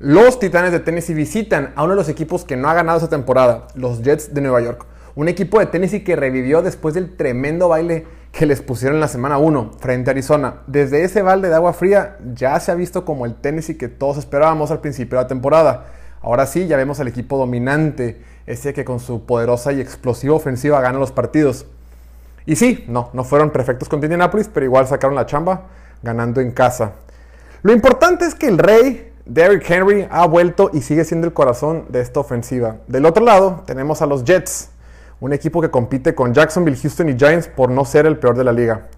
Los Titanes de Tennessee visitan a uno de los equipos que no ha ganado esta temporada, los Jets de Nueva York. Un equipo de Tennessee que revivió después del tremendo baile que les pusieron en la semana 1 frente a Arizona. Desde ese balde de agua fría ya se ha visto como el Tennessee que todos esperábamos al principio de la temporada. Ahora sí, ya vemos al equipo dominante, ese que con su poderosa y explosiva ofensiva gana los partidos. Y sí, no, no fueron perfectos con Indianapolis, pero igual sacaron la chamba ganando en casa. Lo importante es que el rey Derrick Henry ha vuelto y sigue siendo el corazón de esta ofensiva. Del otro lado tenemos a los Jets, un equipo que compite con Jacksonville, Houston y Giants por no ser el peor de la liga.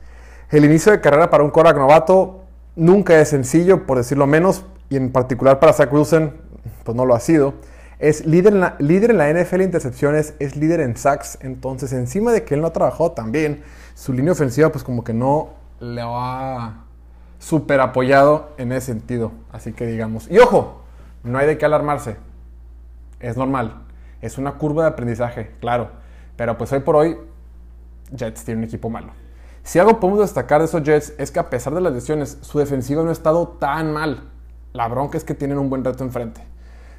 El inicio de carrera para un quarterback novato nunca es sencillo, por decirlo menos, y en particular para Zach Wilson, pues no lo ha sido. Es líder en, la, líder en NFL intercepciones, es líder en sacks, entonces encima de que él no ha trabajado tan bien, su línea ofensiva pues como que no le ha súper apoyado en ese sentido. Así que digamos, y ojo, no hay de qué alarmarse, es normal, es una curva de aprendizaje, claro, pero pues hoy por hoy Jets tiene un equipo malo. Si algo podemos destacar de esos Jets es que a pesar de las lesiones, su defensiva no ha estado tan mal. La bronca es que tienen un buen reto enfrente.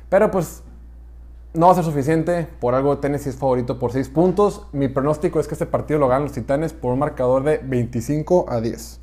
Pero pues no va a ser suficiente. Por algo Tennessee es favorito por 6 puntos. Mi pronóstico es que este partido lo ganan los Titanes por un marcador de 25 a 10.